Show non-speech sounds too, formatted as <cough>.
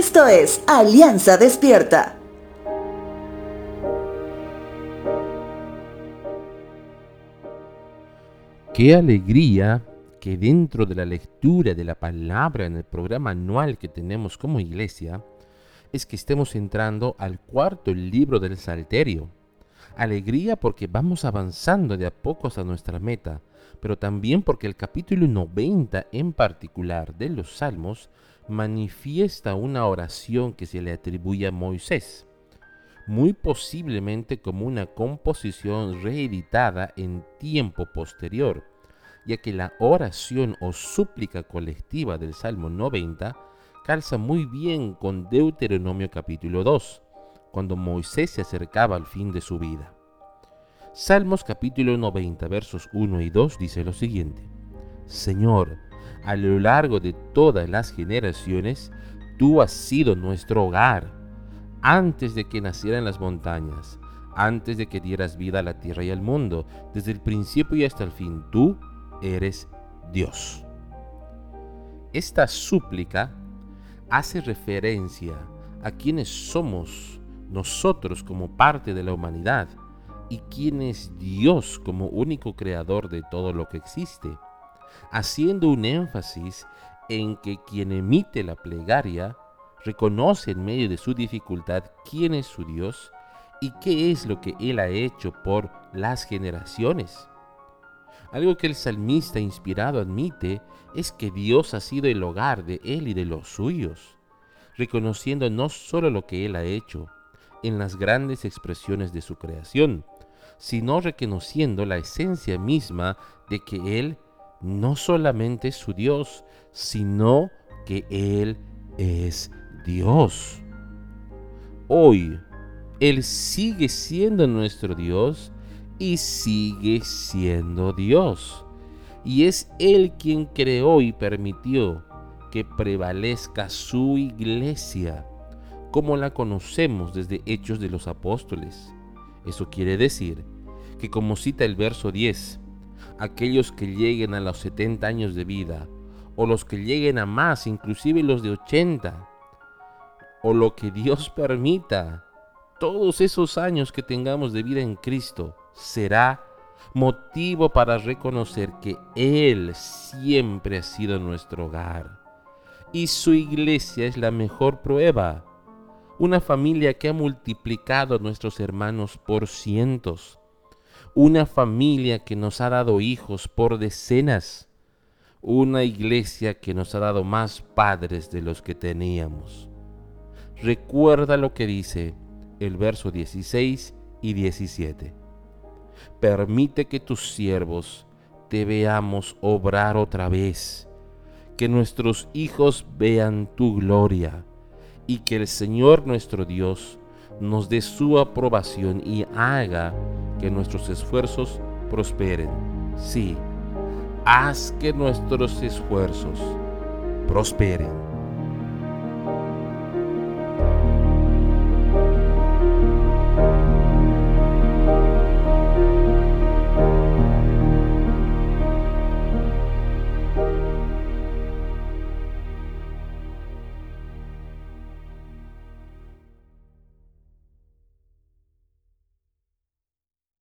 Esto es Alianza Despierta. Qué alegría que dentro de la lectura de la palabra en el programa anual que tenemos como iglesia, es que estemos entrando al cuarto libro del Salterio. Alegría porque vamos avanzando de a pocos a nuestra meta, pero también porque el capítulo 90 en particular de los Salmos manifiesta una oración que se le atribuye a Moisés, muy posiblemente como una composición reeditada en tiempo posterior, ya que la oración o súplica colectiva del Salmo 90 calza muy bien con Deuteronomio capítulo 2, cuando Moisés se acercaba al fin de su vida. Salmos capítulo 90 versos 1 y 2 dice lo siguiente, Señor, a lo largo de todas las generaciones, tú has sido nuestro hogar, antes de que nacieran las montañas, antes de que dieras vida a la tierra y al mundo, desde el principio y hasta el fin, tú eres Dios. Esta súplica hace referencia a quienes somos nosotros como parte de la humanidad y quién es Dios como único creador de todo lo que existe, haciendo un énfasis en que quien emite la plegaria reconoce en medio de su dificultad quién es su Dios y qué es lo que Él ha hecho por las generaciones. Algo que el salmista inspirado admite es que Dios ha sido el hogar de Él y de los suyos, reconociendo no solo lo que Él ha hecho en las grandes expresiones de su creación, sino reconociendo la esencia misma de que Él no solamente su Dios, sino que Él es Dios. Hoy, Él sigue siendo nuestro Dios y sigue siendo Dios. Y es Él quien creó y permitió que prevalezca su iglesia, como la conocemos desde Hechos de los Apóstoles. Eso quiere decir que como cita el verso 10, aquellos que lleguen a los 70 años de vida, o los que lleguen a más, inclusive los de 80, o lo que Dios <laughs> permita, todos esos años que tengamos de vida en Cristo, será motivo para reconocer que Él siempre ha sido nuestro hogar. Y su iglesia es la mejor prueba. Una familia que ha multiplicado a nuestros hermanos por cientos. Una familia que nos ha dado hijos por decenas. Una iglesia que nos ha dado más padres de los que teníamos. Recuerda lo que dice el verso 16 y 17 permite que tus siervos te veamos obrar otra vez, que nuestros hijos vean tu gloria y que el Señor nuestro Dios nos dé su aprobación y haga que nuestros esfuerzos prosperen. Sí, haz que nuestros esfuerzos prosperen.